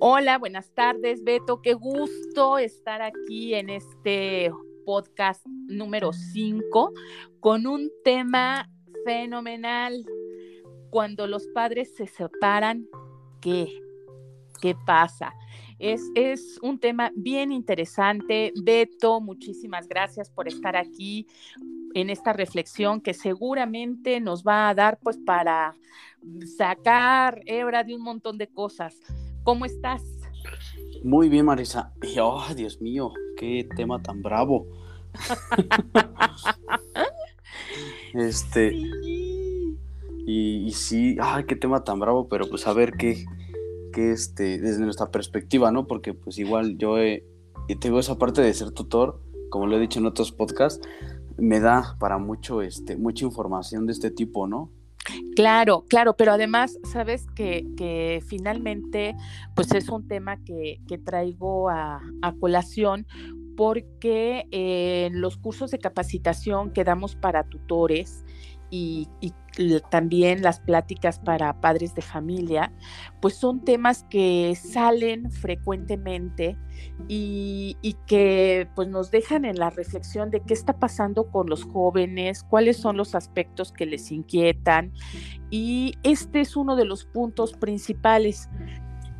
Hola, buenas tardes, Beto. Qué gusto estar aquí en este podcast número 5 con un tema fenomenal. Cuando los padres se separan, ¿qué? ¿Qué pasa? Es, es, un tema bien interesante. Beto, muchísimas gracias por estar aquí en esta reflexión que seguramente nos va a dar pues para sacar hebra de un montón de cosas. ¿Cómo estás? Muy bien, Marisa. oh, Dios mío, qué tema tan bravo. este. Y, sí, ay, qué tema tan bravo, pero pues a ver qué, qué este, desde nuestra perspectiva, ¿no? Porque pues igual yo he, tengo esa parte de ser tutor, como lo he dicho en otros podcasts, me da para mucho, este, mucha información de este tipo, ¿no? Claro, claro, pero además, sabes que, finalmente, pues es un tema que, traigo a, colación porque en los cursos de capacitación que damos para tutores y, también las pláticas para padres de familia, pues son temas que salen frecuentemente y, que pues nos dejan en la reflexión de qué está pasando con los jóvenes, cuáles son los aspectos que les inquietan y este es uno de los puntos principales.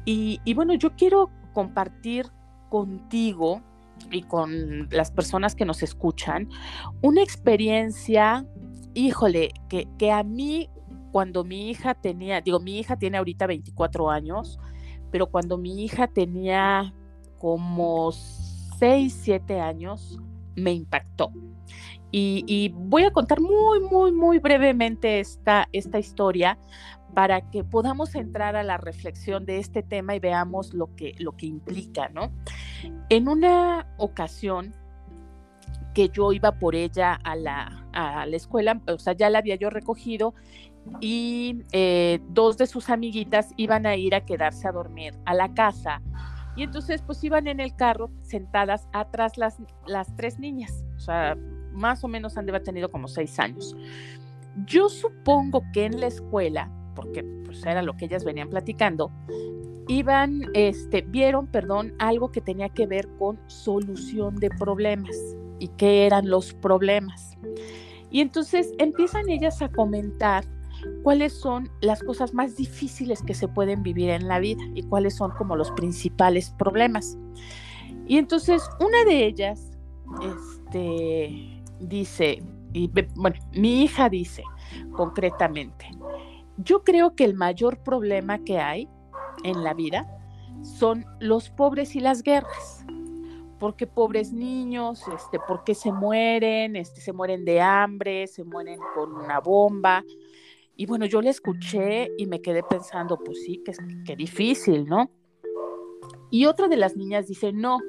Y, y bueno, yo quiero compartir contigo y con las personas que nos escuchan una experiencia híjole, que, que a mí cuando mi hija tenía, digo, mi hija tiene ahorita 24 años, pero cuando mi hija tenía como 6, 7 años, me impactó. Y, voy a contar muy, muy, muy brevemente esta, esta historia para que podamos entrar a la reflexión de este tema y veamos lo que, lo que implica, ¿no? En una ocasión, que yo iba por ella a la, a la escuela, o sea, ya la había yo recogido y eh, dos de sus amiguitas iban a ir a quedarse a dormir a la casa. Y entonces pues iban en el carro sentadas atrás las, las tres niñas, o sea, más o menos han de haber tenido como seis años. Yo supongo que en la escuela, porque pues era lo que ellas venían platicando, iban, este, vieron, perdón, algo que tenía que ver con solución de problemas y qué eran los problemas. Y entonces empiezan ellas a comentar cuáles son las cosas más difíciles que se pueden vivir en la vida y cuáles son como los principales problemas. Y entonces una de ellas este, dice, y bueno, mi hija dice concretamente, yo creo que el mayor problema que hay en la vida son los pobres y las guerras porque pobres niños, este, por qué se mueren, este, se mueren de hambre, se mueren con una bomba. Y bueno, yo le escuché y me quedé pensando, pues sí, que, que difícil, ¿no? Y otra de las niñas dice, no,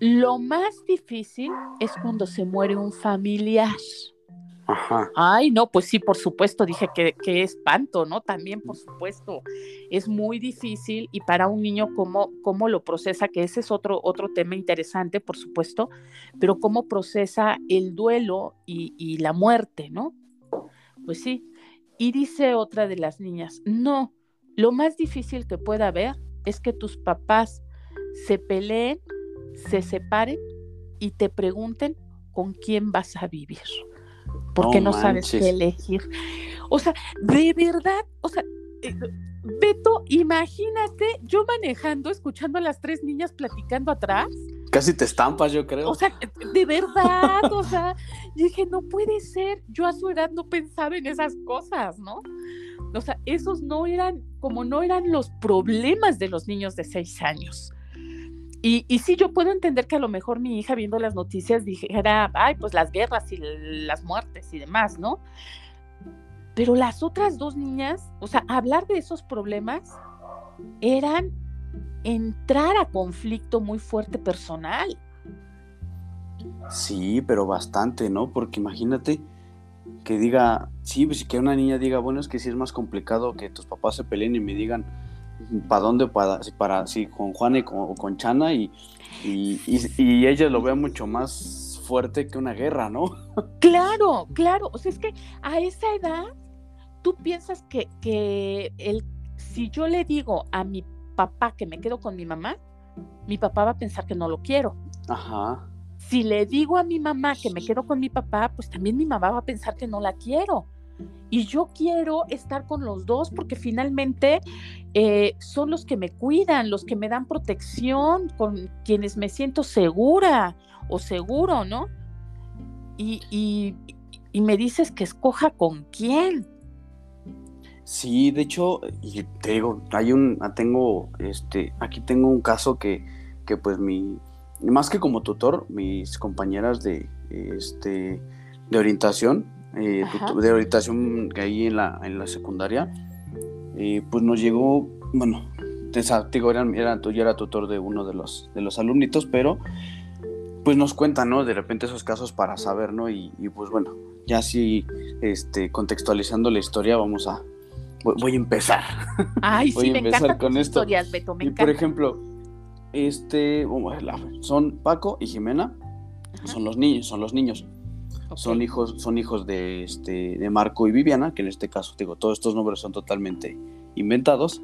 lo más difícil es cuando se muere un familiar. Ay, no, pues sí, por supuesto, dije que, que, espanto, ¿no? También, por supuesto, es muy difícil y para un niño cómo, cómo lo procesa, que ese es otro, otro tema interesante, por supuesto, pero cómo procesa el duelo y, y la muerte, ¿no? Pues sí. Y dice otra de las niñas, no, lo más difícil que pueda haber es que tus papás se peleen, se separen y te pregunten con quién vas a vivir porque no, sabes qué elegir. O sea, de verdad, o sea, eh, Beto, imagínate yo manejando, escuchando a las tres niñas platicando atrás. Casi te estampas, yo creo. O sea, de verdad, o sea, dije, no puede ser, yo a su edad no pensaba en esas cosas, ¿no? O sea, esos no eran, como no eran los problemas de los niños de seis años. Y, sí, yo puedo entender que a lo mejor mi hija viendo las noticias dijera, ay, pues las guerras y las muertes y demás, ¿no? Pero las otras dos niñas, o sea, hablar de esos problemas eran entrar a conflicto muy fuerte personal. Sí, pero bastante, ¿no? Porque imagínate que diga, sí, pues que una niña diga, bueno, es que sí es más complicado que tus papás se peleen y me digan, para dónde, para, para si con Juan y con, con Chana y, y, y, ella lo vea mucho más fuerte que una guerra, ¿no? Claro, claro, o sea, es que a esa edad tú piensas que, que el, si yo le digo a mi papá que me quedo con mi mamá, mi papá va a pensar que no lo quiero. Ajá. Si le digo a mi mamá que me quedo con mi papá, pues también mi mamá va a pensar que no la quiero. Y yo quiero estar con los dos porque finalmente eh, son los que me cuidan, los que me dan protección, con quienes me siento segura o seguro, ¿no? Y, y, y me dices que escoja con quién. Sí, de hecho, y te digo, hay un, ah, tengo, este, aquí tengo un caso que, que pues mi, más que como tutor, mis compañeras de, este, de orientación, eh, de orientación que ahí en la, en la secundaria, eh, pues nos llegó, bueno, te digo, era, yo era tutor de uno de los, de los alumnitos, pero pues nos cuentan, ¿no? De repente esos casos para saber, ¿no? Y, y pues bueno, ya así, este, contextualizando la historia, vamos a, voy, a empezar. Ay, sí, me empezar con esto. historias, Beto, me y por ejemplo, este, son Paco y Jimena, son los niños, son los niños. Son hijos, son hijos de, este, de Marco y Viviana, que en este caso, digo, todos estos nombres son totalmente inventados,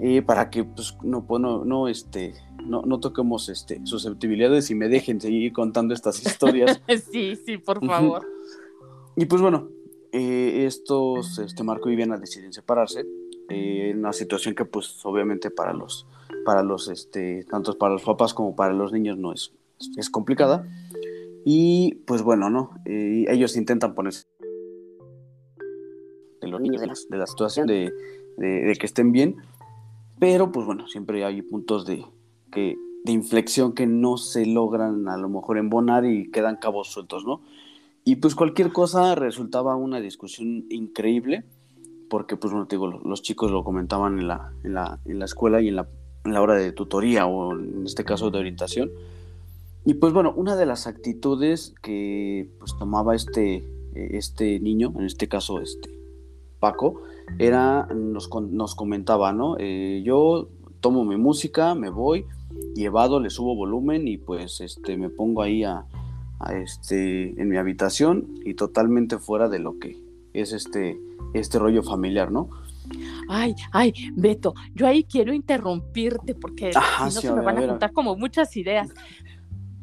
eh, para que pues, no, pues, no, no, este, no, no toquemos este, susceptibilidades y me dejen seguir contando estas historias. sí, sí, por favor. Y pues bueno, eh, estos, este Marco y Viviana deciden separarse, eh, en una situación que pues obviamente para los, para los, este, tanto para los papás como para los niños no es, es complicada. Y pues bueno, ¿no? Eh, ellos intentan ponerse de los niños, de la, situación, de, de, que estén bien, pero pues bueno, siempre hay puntos de, que, de inflexión que no se logran a lo mejor embonar y quedan cabos sueltos, ¿no? Y pues cualquier cosa resultaba una discusión increíble, porque pues bueno, te digo, los chicos lo comentaban en la, en la, en la escuela y en la, en la hora de tutoría o en este caso de orientación. Y pues bueno, una de las actitudes que pues tomaba este, este niño, en este caso este Paco, era, nos, nos comentaba, ¿no? Eh, yo tomo mi música, me voy, llevado, le subo volumen y pues este, me pongo ahí a, este, en mi habitación y totalmente fuera de lo que es este, este rollo familiar, ¿no? Ay, ay, Beto, yo ahí quiero interrumpirte porque si no se me van a, contar como muchas ideas.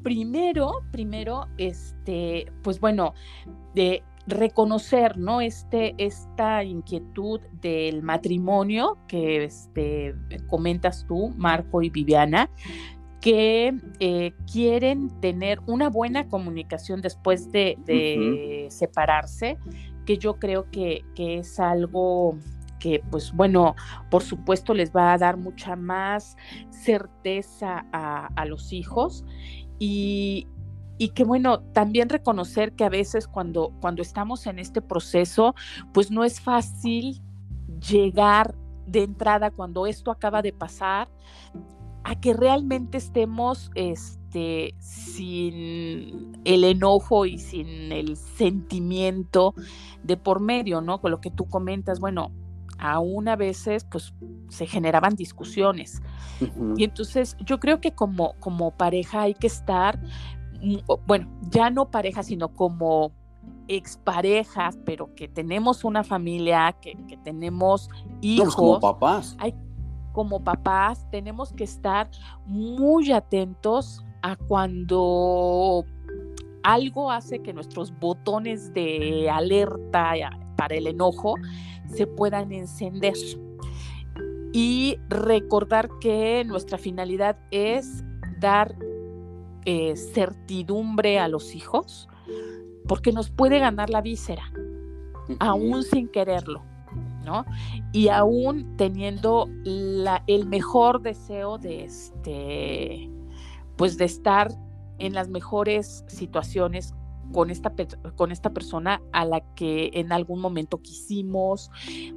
Primero, primero, este, pues bueno, de reconocer, ¿no? Este, esta inquietud del matrimonio que este, comentas tú, Marco y Viviana, que eh, quieren tener una buena comunicación después de, separarse, que yo creo que, es algo que, pues bueno, por supuesto les va a dar mucha más certeza a, los hijos y, que bueno, también reconocer que a veces cuando, cuando estamos en este proceso, pues no es fácil llegar de entrada cuando esto acaba de pasar a que realmente estemos este, sin el enojo y sin el sentimiento de por medio, ¿no? Con lo que tú comentas, bueno, aún a veces pues se generaban discusiones. Y entonces yo creo que como, como pareja hay que estar, mm, bueno, ya no pareja, sino como exparejas, pero que tenemos una familia, que, tenemos hijos. como papás. Hay, como papás tenemos que estar muy atentos a cuando algo hace que nuestros botones de alerta para el enojo se puedan encender. Y recordar que nuestra finalidad es dar eh, certidumbre a los hijos, porque nos puede ganar la víscera, aún sin quererlo. ¿no? Y aún teniendo el mejor deseo de este, pues de estar en las mejores situaciones con esta, con esta persona a la que en algún momento quisimos,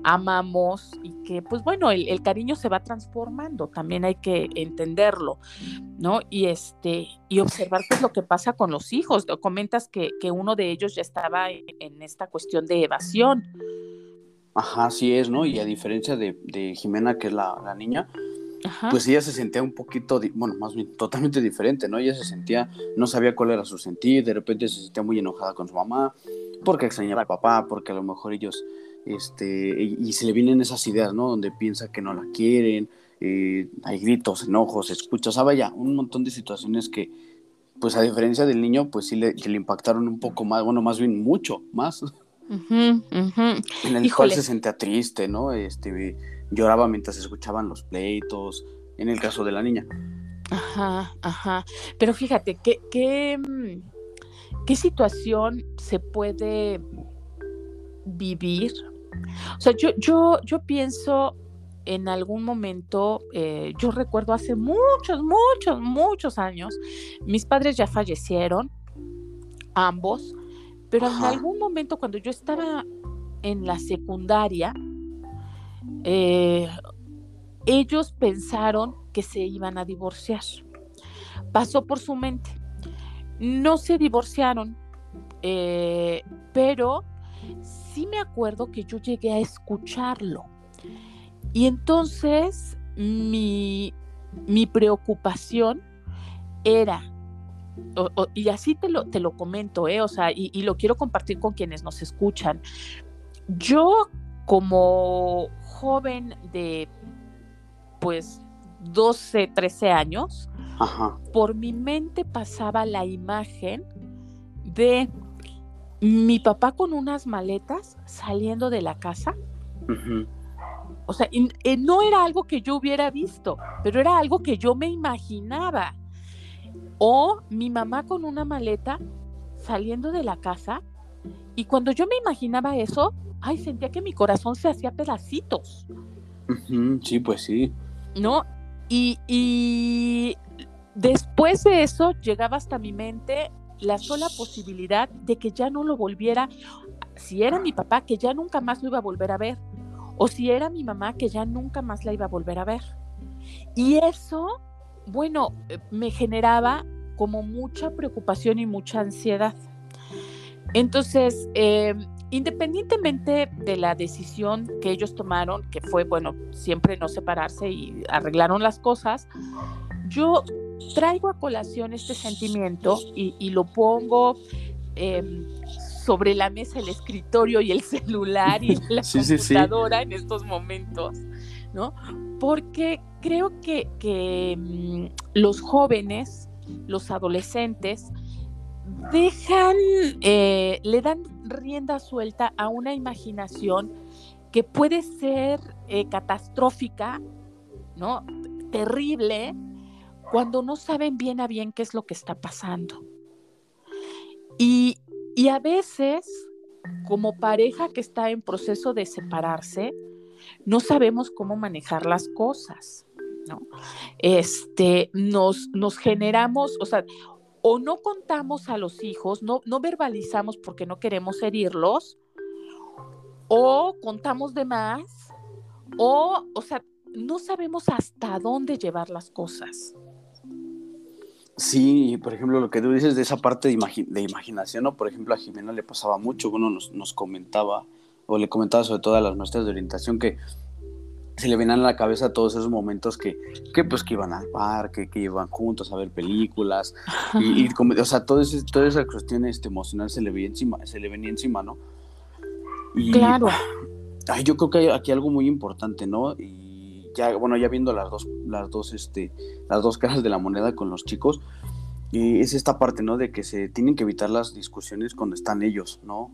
amamos y que pues bueno, el, cariño se va transformando, también hay que entenderlo, ¿no? Y este, y observar qué es lo que pasa con los hijos. Comentas que, uno de ellos ya estaba en esta cuestión de evasión. Ajá, sí es, ¿no? Y a diferencia de, Jimena, que es la, niña, pues ella se sentía un poquito, bueno, más bien totalmente diferente, ¿no? Ella se sentía, no sabía cuál era su sentir, de repente se sentía muy enojada con su mamá, porque extrañaba al papá, porque a lo mejor ellos, este, y, se le vienen esas ideas, ¿no? Donde piensa que no la quieren, eh, hay gritos, enojos, escuchas, o sea, vaya, un montón de situaciones que, pues a diferencia del niño, pues sí le, le impactaron un poco más, bueno, más bien mucho más. En el cual se sentía triste, ¿no? Este, lloraba mientras escuchaban los pleitos, en el caso de la niña. Ajá, ajá. Pero fíjate, ¿qué, qué, mm, qué situación se puede vivir? O sea, yo, yo, yo pienso en algún momento, eh, yo recuerdo hace muchos, muchos, muchos años, mis padres ya fallecieron, ambos, pero en algún momento cuando yo estaba en la secundaria, eh, ellos pensaron que se iban a divorciar. Pasó por su mente. No se divorciaron, eh, pero sí me acuerdo que yo llegué a escucharlo. Y entonces mi, mi preocupación era, y así te lo, te lo comento, ¿eh? o sea, y, y lo quiero compartir con quienes nos escuchan. Yo como joven de, pues, 12, 13 años, por mi mente pasaba la imagen de mi papá con unas maletas saliendo de la casa. O sea, no era algo que yo hubiera visto, pero era algo que yo me imaginaba. O mi mamá con una maleta saliendo de la casa. Y cuando yo me imaginaba eso, ay, sentía que mi corazón se hacía pedacitos. Sí, pues sí. ¿No? Y, después de eso llegaba hasta mi mente la sola posibilidad de que ya no lo volviera, si era mi papá, que ya nunca más lo iba a volver a ver, o si era mi mamá, que ya nunca más la iba a volver a ver. Y eso, bueno, eh, me generaba como mucha preocupación y mucha ansiedad. Entonces, eh, independientemente de la decisión que ellos tomaron, que fue, bueno, siempre no separarse y arreglaron las cosas, yo traigo a colación este sentimiento y, lo pongo em, sobre la mesa, el escritorio y el celular y la computadora en estos momentos, ¿no? Porque creo que, que mm, los jóvenes, los adolescentes, dejan, eh, le dan rienda suelta a una imaginación que puede ser eh, catastrófica, ¿no? Terrible, cuando no saben bien a bien qué es lo que está pasando. Y, y a veces, como pareja que está en proceso de separarse, no sabemos cómo manejar las cosas. ¿no? Este, nos, nos generamos, o sea, o no contamos a los hijos, no, no verbalizamos porque no queremos herirlos, o contamos de más, o, o sea, no sabemos hasta dónde llevar las cosas. Sí, por ejemplo, lo que tú dices de esa parte de, imaginación, ¿no? Por ejemplo, a Jimena le pasaba mucho, uno nos, nos comentaba, o le comentaba sobre todo a las maestras de orientación, que se le venían a la cabeza todos esos momentos que, que pues que iban al parque, que iban juntos a ver películas y, o sea, todo toda esa cuestión este, emocional se le veía encima, se le venía encima, ¿no? Y, claro. Ay, yo creo que hay aquí algo muy importante, ¿no? Y ya, bueno, ya viendo las dos, las dos, este, las dos caras de la moneda con los chicos, y es esta parte, ¿no? De que se tienen que evitar las discusiones cuando están ellos, ¿no?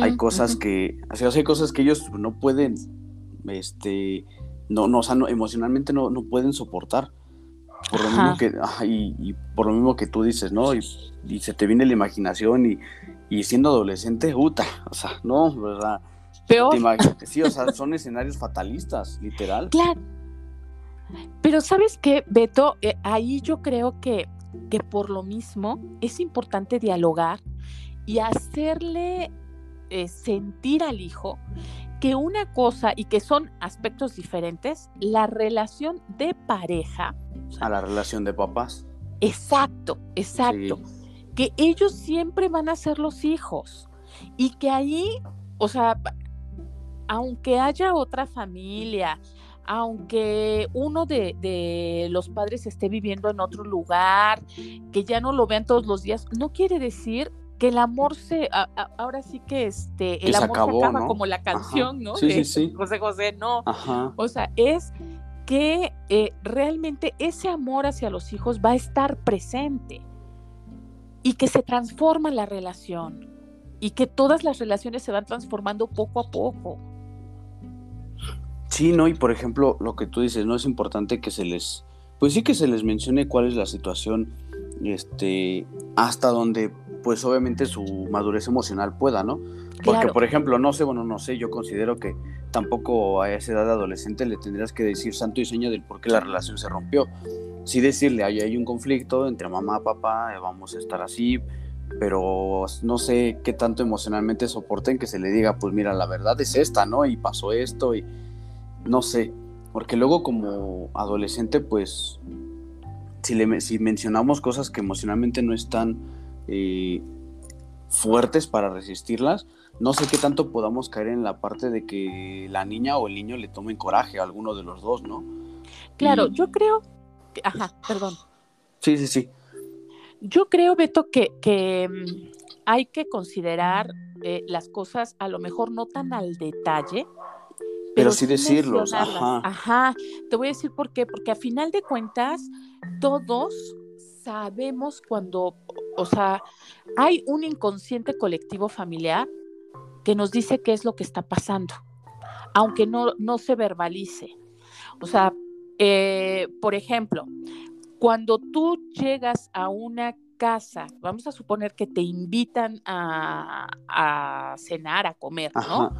hay cosas que, o sea, hay cosas que ellos no pueden este, no, no, o sea, no, emocionalmente no, no pueden soportar. Por lo mismo que, y, por lo mismo que tú dices, ¿no? Y, se te viene la imaginación y, y siendo adolescente, puta, o sea, no, ¿verdad? Peor. sí, o sea, son escenarios fatalistas, literal. Claro. Pero sabes qué, Beto, eh, ahí yo creo que, que por lo mismo es importante dialogar y hacerle eh, sentir al hijo que una cosa y que son aspectos diferentes, la relación de pareja. a la relación de papás. Exacto, exacto. Que ellos siempre van a ser los hijos y que ahí, o sea, aunque haya otra familia, aunque uno de, de, los padres esté viviendo en otro lugar, que ya no lo vean todos los días, no quiere decir que el amor se, ahora sí que este, el amor se acaba como la canción, ¿no? Sí, sí, sí. José José, no. O sea, es que eh, realmente ese amor hacia los hijos va a estar presente y que se transforma la relación y que todas las relaciones se van transformando poco a poco. Sí, no, y por ejemplo, lo que tú dices, no es importante que se les, pues sí que se les mencione cuál es la situación, este, hasta donde, pues obviamente su madurez emocional pueda, ¿no? Porque, por ejemplo, no sé, bueno, no sé, yo considero que tampoco a esa edad de adolescente le tendrías que decir santo y seña del por qué la relación se rompió. Sí decirle, hay, hay un conflicto entre mamá y papá, eh, vamos a estar así, pero no sé qué tanto emocionalmente soporten que se le diga, pues mira, la verdad es esta, ¿no? Y pasó esto y no sé, porque luego como adolescente, pues, si, le, si mencionamos cosas que emocionalmente no están eh, fuertes para resistirlas, no sé qué tanto podamos caer en la parte de que la niña o el niño le tomen coraje a alguno de los dos, ¿no? Claro, yo creo, que, ajá, perdón. Sí, sí, sí. Yo creo, Beto, que, que mm, hay que considerar eh, las cosas a lo mejor no tan al detalle, pero, sí decirlos. Ajá. Ajá. Te voy a decir por qué, porque a final de cuentas, todos sabemos cuando, o sea, hay un inconsciente colectivo familiar que nos dice qué es lo que está pasando, aunque no, no se verbalice. O sea, eh, por ejemplo, cuando tú llegas a una casa, vamos a suponer que te invitan a, cenar, a comer, ¿no?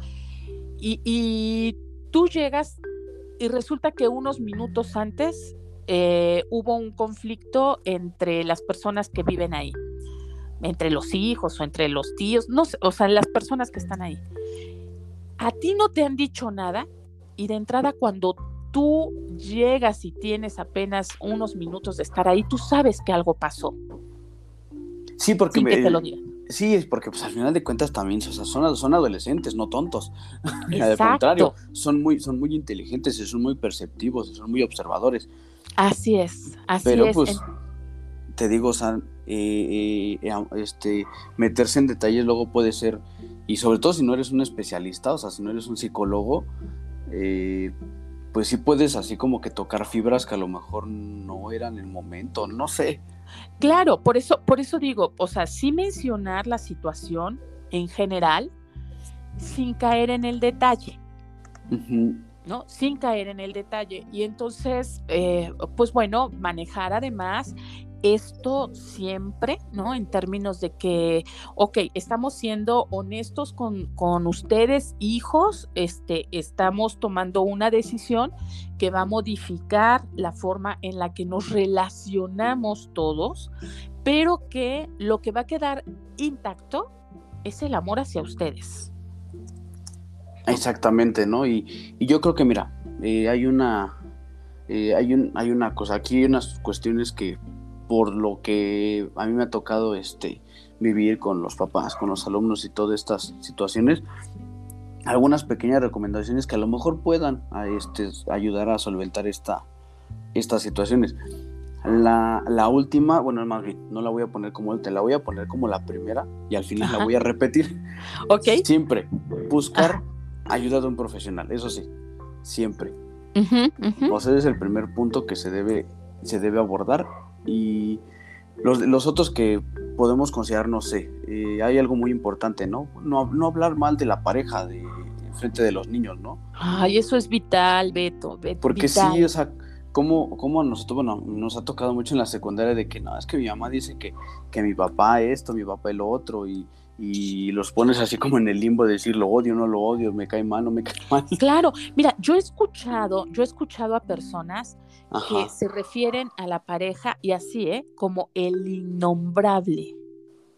Y, tú llegas y resulta que unos minutos antes eh, hubo un conflicto entre las personas que viven ahí, entre los hijos o entre los tíos, no sé, o sea, las personas que están ahí. A ti no te han dicho nada y de entrada cuando tú llegas y tienes apenas unos minutos de estar ahí, tú sabes que algo pasó. Sí, porque me, Sí, es porque pues al final de cuentas también son, son adolescentes, no tontos. Al contrario, son muy, son muy inteligentes, son muy perceptivos, son muy observadores. Así es, así Pero, pues, te digo, o sea, eh, eh, este, meterse en detalles luego puede ser, y sobre todo si no eres un especialista, o sea, si no eres un psicólogo, eh, pues sí puedes así como que tocar fibras que a lo mejor no eran el momento, no sé. Claro, por eso, por eso digo, o sea, sí mencionar la situación en general sin caer en el detalle. ¿no? Sin caer en el detalle. Y entonces, eh, pues bueno, manejar además esto siempre, ¿no? En términos de que, ok, estamos siendo honestos con, con, ustedes, hijos, este, estamos tomando una decisión que va a modificar la forma en la que nos relacionamos todos, pero que lo que va a quedar intacto es el amor hacia ustedes. Exactamente, ¿no? Y, yo creo que, mira, eh, hay una... Eh, hay, un, hay una cosa, aquí hay unas cuestiones que por lo que a mí me ha tocado este, vivir con los papás, con los alumnos y todas estas situaciones, algunas pequeñas recomendaciones que a lo mejor puedan este, ayudar a solventar esta, estas situaciones. La, la, última, bueno, más bien, no la voy a poner como te la voy a poner como la primera y al final la voy a repetir. Ok. Siempre buscar ayuda de un profesional, eso sí, siempre. O sea, ese es el primer punto que se debe, se debe abordar y los, los otros que podemos considerar, no sé, eh, hay algo muy importante, ¿no? ¿no? No hablar mal de la pareja de frente de los niños, ¿no? Ay, eso es vital, Beto. Porque sí, o sea, como, como a nosotros, bueno, nos ha tocado mucho en la secundaria de que no, es que mi mamá dice que, que mi papá esto, mi papá el otro, y, y los pones así como en el limbo de decir lo odio, no lo odio, me cae mal, no me cae mal. Claro, mira, yo he escuchado, yo he escuchado a personas que se refieren a la pareja y así, ¿eh? Como el innombrable.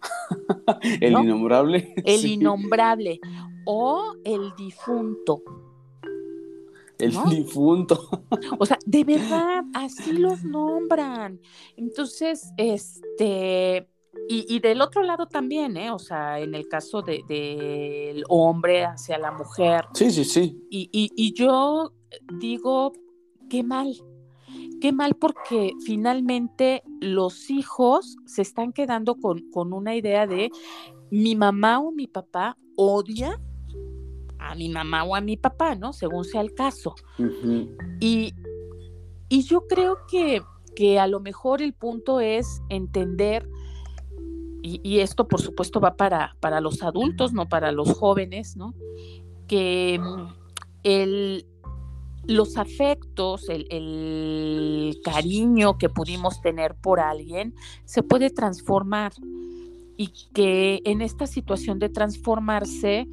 el innombrable. El innombrable o el difunto. El difunto. O sea, de verdad, así los nombran. Entonces, este, y, del otro lado también, ¿eh? O sea, en el caso del de, hombre hacia la mujer. Sí, sí, sí. Y, y, yo digo, qué mal, qué mal porque finalmente los hijos se están quedando con, con una idea de mi mamá o mi papá odia a mi mamá o a mi papá, ¿no? Según sea el caso. Y Y yo creo que, que a lo mejor el punto es entender, y, esto por supuesto va para, para los adultos, no para los jóvenes, ¿no? Que mm, el, los afectos, el, el, cariño que pudimos tener por alguien se puede transformar y que en esta situación de transformarse,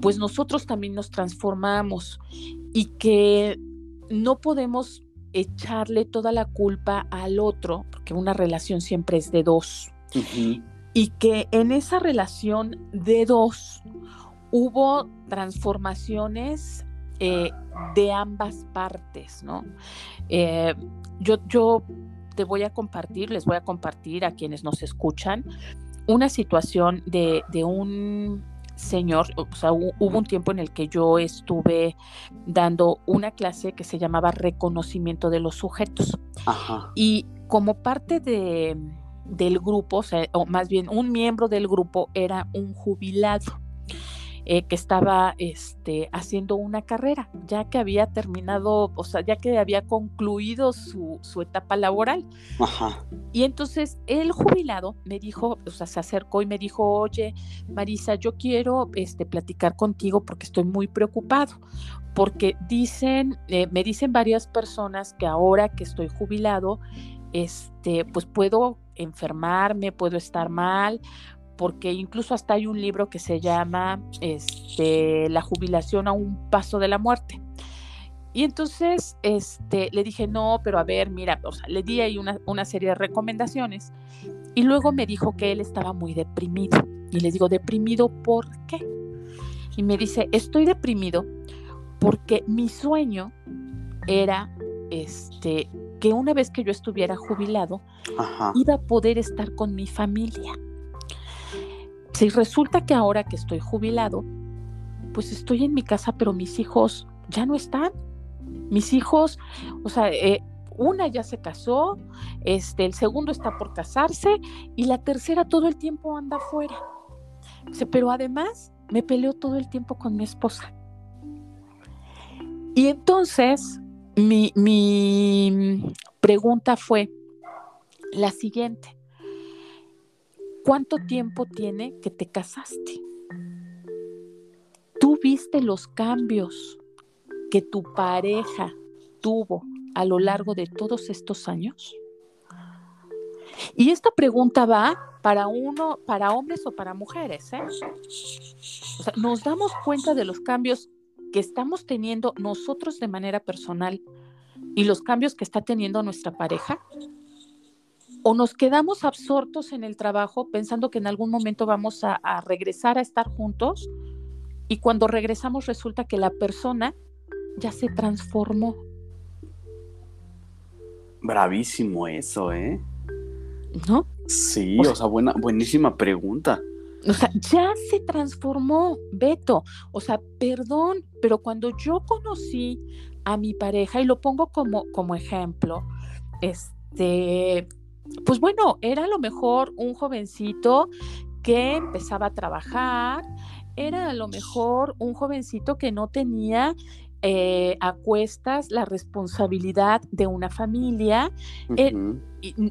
pues nosotros también nos transformamos y que no podemos echarle toda la culpa al otro, porque una relación siempre es de dos. Y que en esa relación de dos hubo transformaciones eh, de ambas partes, ¿no? Eh, yo, yo te voy a compartir, les voy a compartir a quienes nos escuchan, una situación de, de un señor, o sea, hubo un tiempo en el que yo estuve dando una clase que se llamaba reconocimiento de los sujetos. Y como parte de, del grupo, o, sea, o más bien un miembro del grupo era un jubilado. Eh, que estaba este, haciendo una carrera, ya que había terminado, o sea, ya que había concluido su, su etapa laboral. Ajá. Y entonces el jubilado me dijo, o sea, se acercó y me dijo, oye, Marisa, yo quiero este, platicar contigo porque estoy muy preocupado porque dicen, eh, me dicen varias personas que ahora que estoy jubilado, este, pues puedo enfermarme, puedo estar mal, porque incluso hasta hay un libro que se llama este, La jubilación a un paso de la muerte. Y entonces este, le dije, no, pero a ver, mira, o le di ahí una, una serie de recomendaciones. Y luego me dijo que él estaba muy deprimido. Y le digo, ¿deprimido por qué? Y me dice, estoy deprimido porque mi sueño era este, que una vez que yo estuviera jubilado, iba a poder estar con mi familia. Si resulta que ahora que estoy jubilado, pues estoy en mi casa, pero mis hijos ya no están. Mis hijos, o sea, eh, una ya se casó, este, el segundo está por casarse y la tercera todo el tiempo anda afuera. Pero además me peleo todo el tiempo con mi esposa. Y entonces mi, mi pregunta fue la siguiente. ¿Cuánto tiempo tiene que te casaste? ¿Tú viste los cambios que tu pareja tuvo a lo largo de todos estos años? Y esta pregunta va para uno, para hombres o para mujeres. ¿eh? O sea, nos damos cuenta de los cambios que estamos teniendo nosotros de manera personal y los cambios que está teniendo nuestra pareja o nos quedamos absortos en el trabajo pensando que en algún momento vamos a, regresar a estar juntos y cuando regresamos resulta que la persona ya se transformó. Bravísimo eso, ¿eh? ¿No? Sí, o, sea, buena, buenísima pregunta. O sea, ya se transformó, Beto. O sea, perdón, pero cuando yo conocí a mi pareja, y lo pongo como, como ejemplo, este, pues bueno, era a lo mejor un jovencito que empezaba a trabajar, era a lo mejor un jovencito que no tenía eh, a cuestas la responsabilidad de una familia, eh,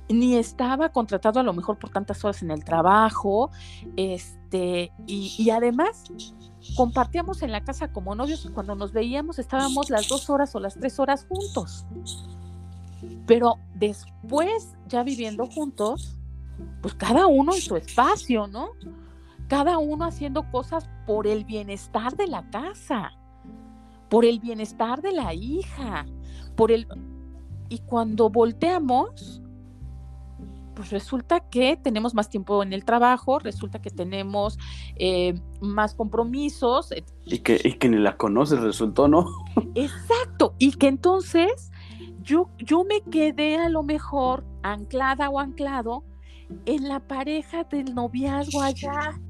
ni estaba contratado a lo mejor por tantas horas en el trabajo, este, y, y, además compartíamos en la casa como novios, cuando nos veíamos estábamos las dos horas o las tres horas juntos. Pero después, ya viviendo juntos, pues cada uno en su espacio, ¿no? Cada uno haciendo cosas por el bienestar de la casa, por el bienestar de la hija, por el... Y cuando volteamos, pues resulta que tenemos más tiempo en el trabajo, resulta que tenemos eh, más compromisos. Y que, y que ni la conoces, resultó, ¿no? Exacto, y que entonces yo, yo me quedé a lo mejor anclada o anclado en la pareja del noviazgo allá.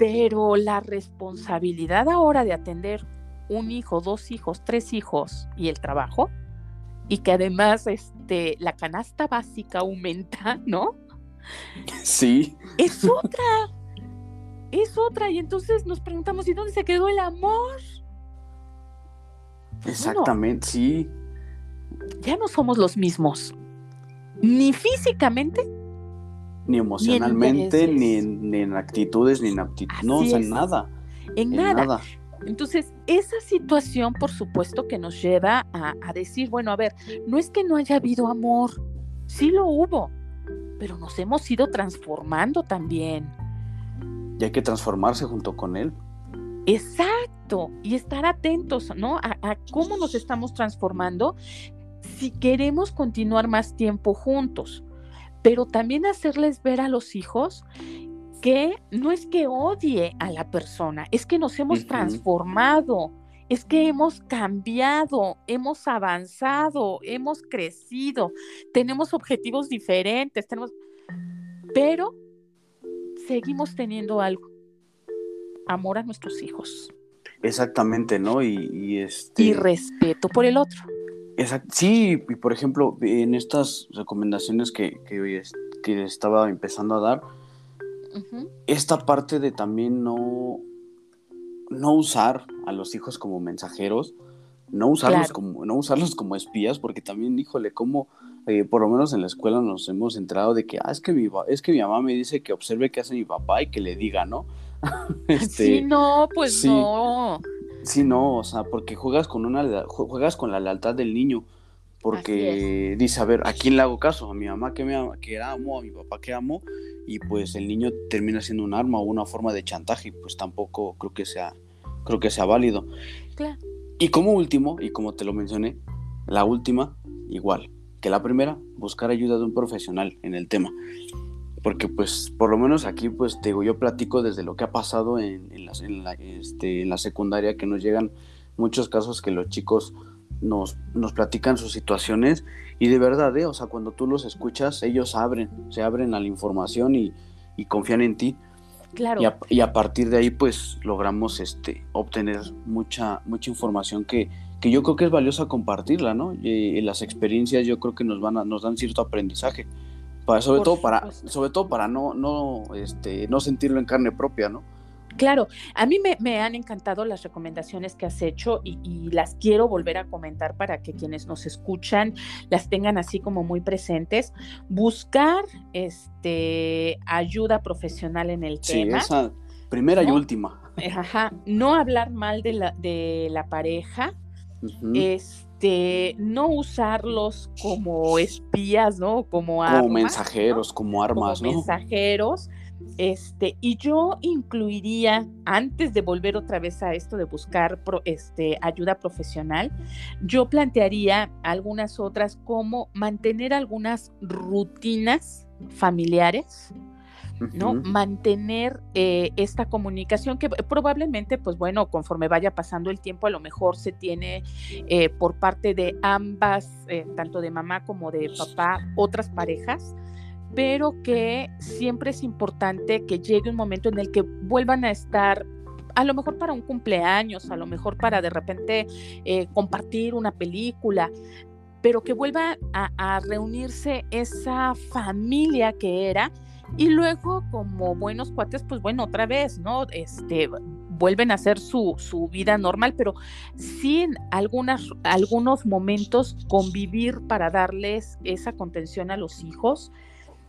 Pero la responsabilidad ahora de atender un hijo, dos hijos, tres hijos y el trabajo, y que además este, la canasta básica aumenta, ¿no? Sí. Es otra. Es otra. Y entonces nos preguntamos, ¿y dónde se quedó el amor? Exactamente, sí. ya no somos los mismos, ni físicamente, ni emocionalmente, ni en, actitudes, ni en aptitudes, no, o sea, en nada. En, nada. Entonces, esa situación, por supuesto, que nos lleva a, a, decir, bueno, a ver, no es que no haya habido amor, sí lo hubo, pero nos hemos ido transformando también. Y hay que transformarse junto con él. Exacto, y estar atentos, ¿no? A, cómo nos estamos transformando si queremos continuar más tiempo juntos, pero también hacerles ver a los hijos que no es que odie a la persona, es que nos hemos transformado, es que hemos cambiado, hemos avanzado, hemos crecido, tenemos objetivos diferentes, tenemos, pero seguimos teniendo algo, amor a nuestros hijos. Exactamente, ¿no? Y, este... y respeto por el otro. Sí, y por ejemplo, en estas recomendaciones que, que, que estaba empezando a dar, esta parte de también no, no usar a los hijos como mensajeros, no usarlos, como, no usarlos como espías, porque también, híjole, como eh, por lo menos en la escuela nos hemos enterado de que, ah, es que, mi, es que mi mamá me dice que observe qué hace mi papá y que le diga, ¿no? este, sí, no, pues no. Sí, no, o sea, porque juegas con una juegas con la lealtad del niño, porque dice, a ver, ¿a quién le hago caso? A mi mamá que me que amo, a mi papá que amo, y pues el niño termina siendo un arma o una forma de chantaje, pues tampoco creo que sea, creo que sea válido. Claro. Y como último, y como te lo mencioné, la última, igual que la primera, buscar ayuda de un profesional en el tema porque pues por lo menos aquí pues te digo, yo platico desde lo que ha pasado en, en, la, este, en la secundaria, que nos llegan muchos casos que los chicos nos, nos platican sus situaciones y de verdad, ¿eh? o sea, cuando tú los escuchas, ellos abren, se abren a la información y, y confían en ti. Claro. Y a, y a, partir de ahí pues logramos este, obtener mucha, mucha información que, que yo creo que es valiosa compartirla, ¿no? Y, las experiencias yo creo que nos, van a, nos dan cierto aprendizaje sobre, todo para, sobre todo para no, no, este, no sentirlo en carne propia, ¿no? Claro, a mí me, han encantado las recomendaciones que has hecho y, las quiero volver a comentar para que quienes nos escuchan las tengan así como muy presentes. Buscar este, ayuda profesional en el tema. Sí, esa primera y última. Ajá, no hablar mal de la, de la pareja. es este, no usarlos como espías, ¿no? Como, como mensajeros, como armas, como Mensajeros. Este, y yo incluiría, antes de volver otra vez a esto de buscar este, ayuda profesional, yo plantearía algunas otras como mantener algunas rutinas familiares, ¿no? Mantener eh, esta comunicación que probablemente, pues bueno, conforme vaya pasando el tiempo, a lo mejor se tiene eh, por parte de ambas, eh, tanto de mamá como de papá, otras parejas, pero que siempre es importante que llegue un momento en el que vuelvan a estar a lo mejor para un cumpleaños, a lo mejor para de repente compartir una película, pero que vuelva a, a reunirse esa familia que era y luego, como buenos cuates, pues bueno, otra vez, ¿no? Este, vuelven a hacer su, su vida normal, pero sin algunas, algunos momentos convivir para darles esa contención a los hijos.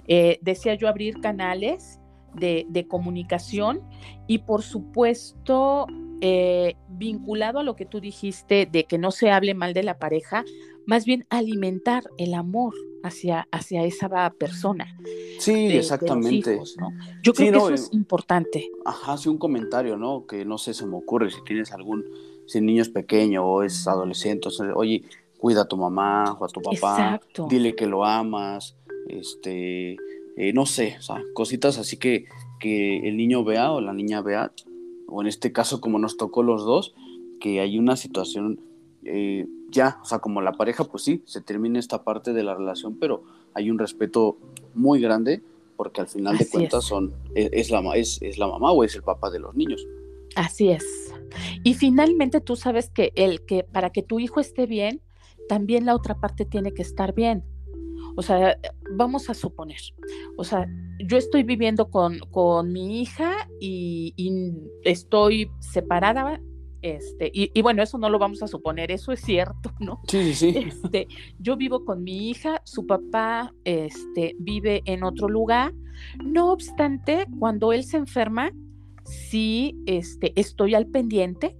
Eh, decía yo abrir canales de, de comunicación y por supuesto eh, vinculado a lo que tú dijiste de que no se hable mal de la pareja, más bien alimentar el amor hacia, hacia esa persona. Sí, exactamente. Yo creo que eso es importante. Ajá, sí, un comentario, ¿no? Que no sé, se me ocurre si tienes algún, si el niño es pequeño o es adolescente, oye, cuida a tu mamá o a tu papá, dile que lo amas, este, eh, no sé, o sea, cositas así que, que el niño vea o la niña vea, o en este caso como nos tocó los dos, que hay una situación eh, ya, o sea, como la pareja, pues sí, se termina esta parte de la relación, pero hay un respeto muy grande porque al final de cuentas son e, es, la, es, es la mamá o es el papá de los niños. Así es. Y finalmente tú sabes que el que para que tu hijo esté bien, también la otra parte tiene que estar bien. O sea, vamos a suponer, o sea, yo estoy viviendo con, con mi hija y, y, estoy separada este, y, bueno, eso no lo vamos a suponer, eso es cierto, ¿no? Sí, sí, sí. Este, yo vivo con mi hija, su papá este, vive en otro lugar. No obstante, cuando él se enferma, sí este, estoy al pendiente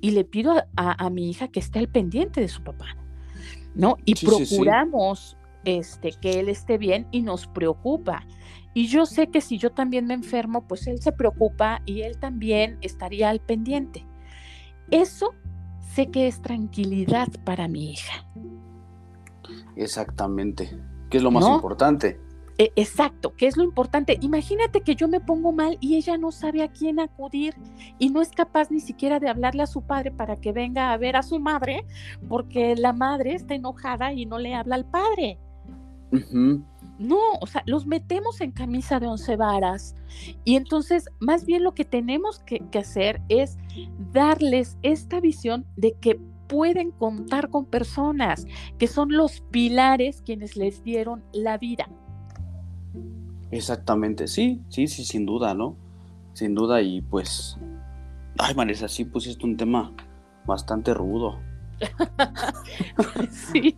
y le pido a, mi hija que esté al pendiente de su papá, ¿no? Y procuramos Este, que él esté bien y nos preocupa. Y yo sé que si yo también me enfermo, pues él se preocupa y él también estaría al pendiente. Eso sé que es tranquilidad para mi hija. Exactamente, que es lo más importante. E, exacto, ¿qué es lo importante? Imagínate que yo me pongo mal y ella no sabe a quién acudir y no es capaz ni siquiera de hablarle a su padre para que venga a ver a su madre porque la madre está enojada y no le habla al padre. No, o sea, los metemos en camisa de once varas. Y entonces, más bien lo que tenemos que, hacer es darles esta visión de que pueden contar con personas, que son los pilares quienes les dieron la vida. Exactamente, sí, sí, sí, sin duda, ¿no? Sin duda, y pues, ay, Marisa, sí pusiste un tema bastante rudo. sí,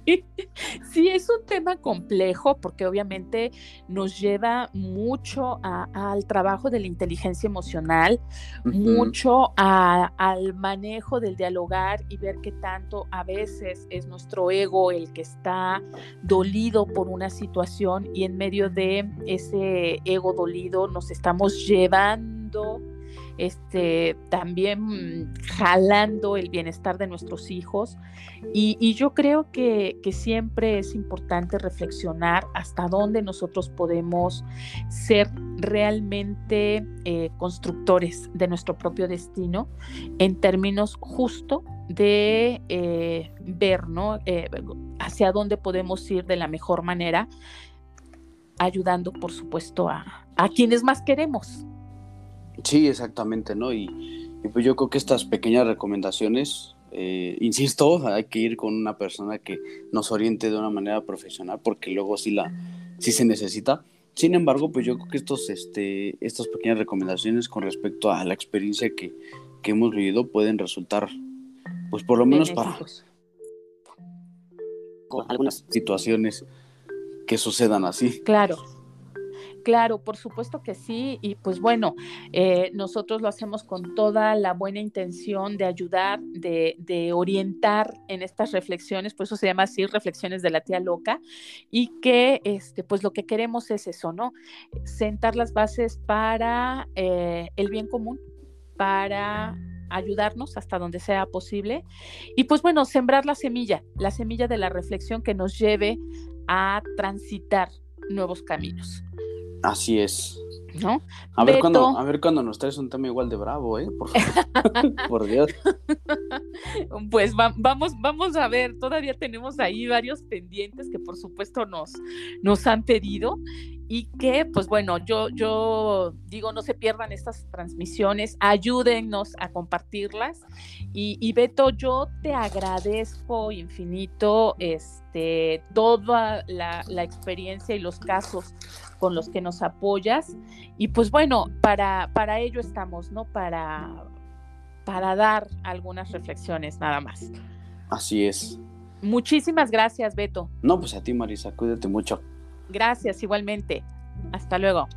sí, es un tema complejo porque obviamente nos lleva mucho al trabajo de la inteligencia emocional, mucho al manejo del dialogar y ver que tanto a veces es nuestro ego el que está dolido por una situación y en medio de ese ego dolido nos estamos llevando este, también jalando el bienestar de nuestros hijos. Y, yo creo que, siempre es importante reflexionar hasta dónde nosotros podemos ser realmente eh, constructores de nuestro propio destino en términos justo de eh, ver ¿no? Eh, hacia dónde podemos ir de la mejor manera, ayudando, por supuesto, a, a quienes más queremos. Sí, exactamente, ¿no? Y, pues yo creo que estas pequeñas recomendaciones, eh, insisto, hay que ir con una persona que nos oriente de una manera profesional, porque luego sí, la, sí se necesita. Sin embargo, pues yo creo que estos, este, estas pequeñas recomendaciones con respecto a la experiencia que, que hemos vivido pueden resultar, pues por lo menos para algunas situaciones que sucedan así. Claro. Claro, por supuesto que sí. Y pues bueno, eh, nosotros lo hacemos con toda la buena intención de ayudar, de, orientar en estas reflexiones, por eso se llama así, reflexiones de la tía loca, y que este, pues lo que queremos es eso, ¿no? Sentar las bases para eh, el bien común, para ayudarnos hasta donde sea posible y pues bueno, sembrar la semilla, la semilla de la reflexión que nos lleve a transitar nuevos caminos. Así es. ¿No? A ver, cuando, a ver cuando nos traes un tema igual de bravo, ¿eh? Por, Dios. Pues vamos, vamos a ver, todavía tenemos ahí varios pendientes que por supuesto nos, nos han pedido y que, pues bueno, yo, yo digo, no se pierdan estas transmisiones, ayúdennos a compartirlas. Y, Beto, yo te agradezco infinito este, toda la, la, experiencia y los casos con los que nos apoyas. Y pues bueno, para, para ello estamos, ¿no? Para, para dar algunas reflexiones nada más. Así es. Muchísimas gracias, Beto. No, pues a ti, Marisa, cuídate mucho. Gracias, igualmente. Hasta luego.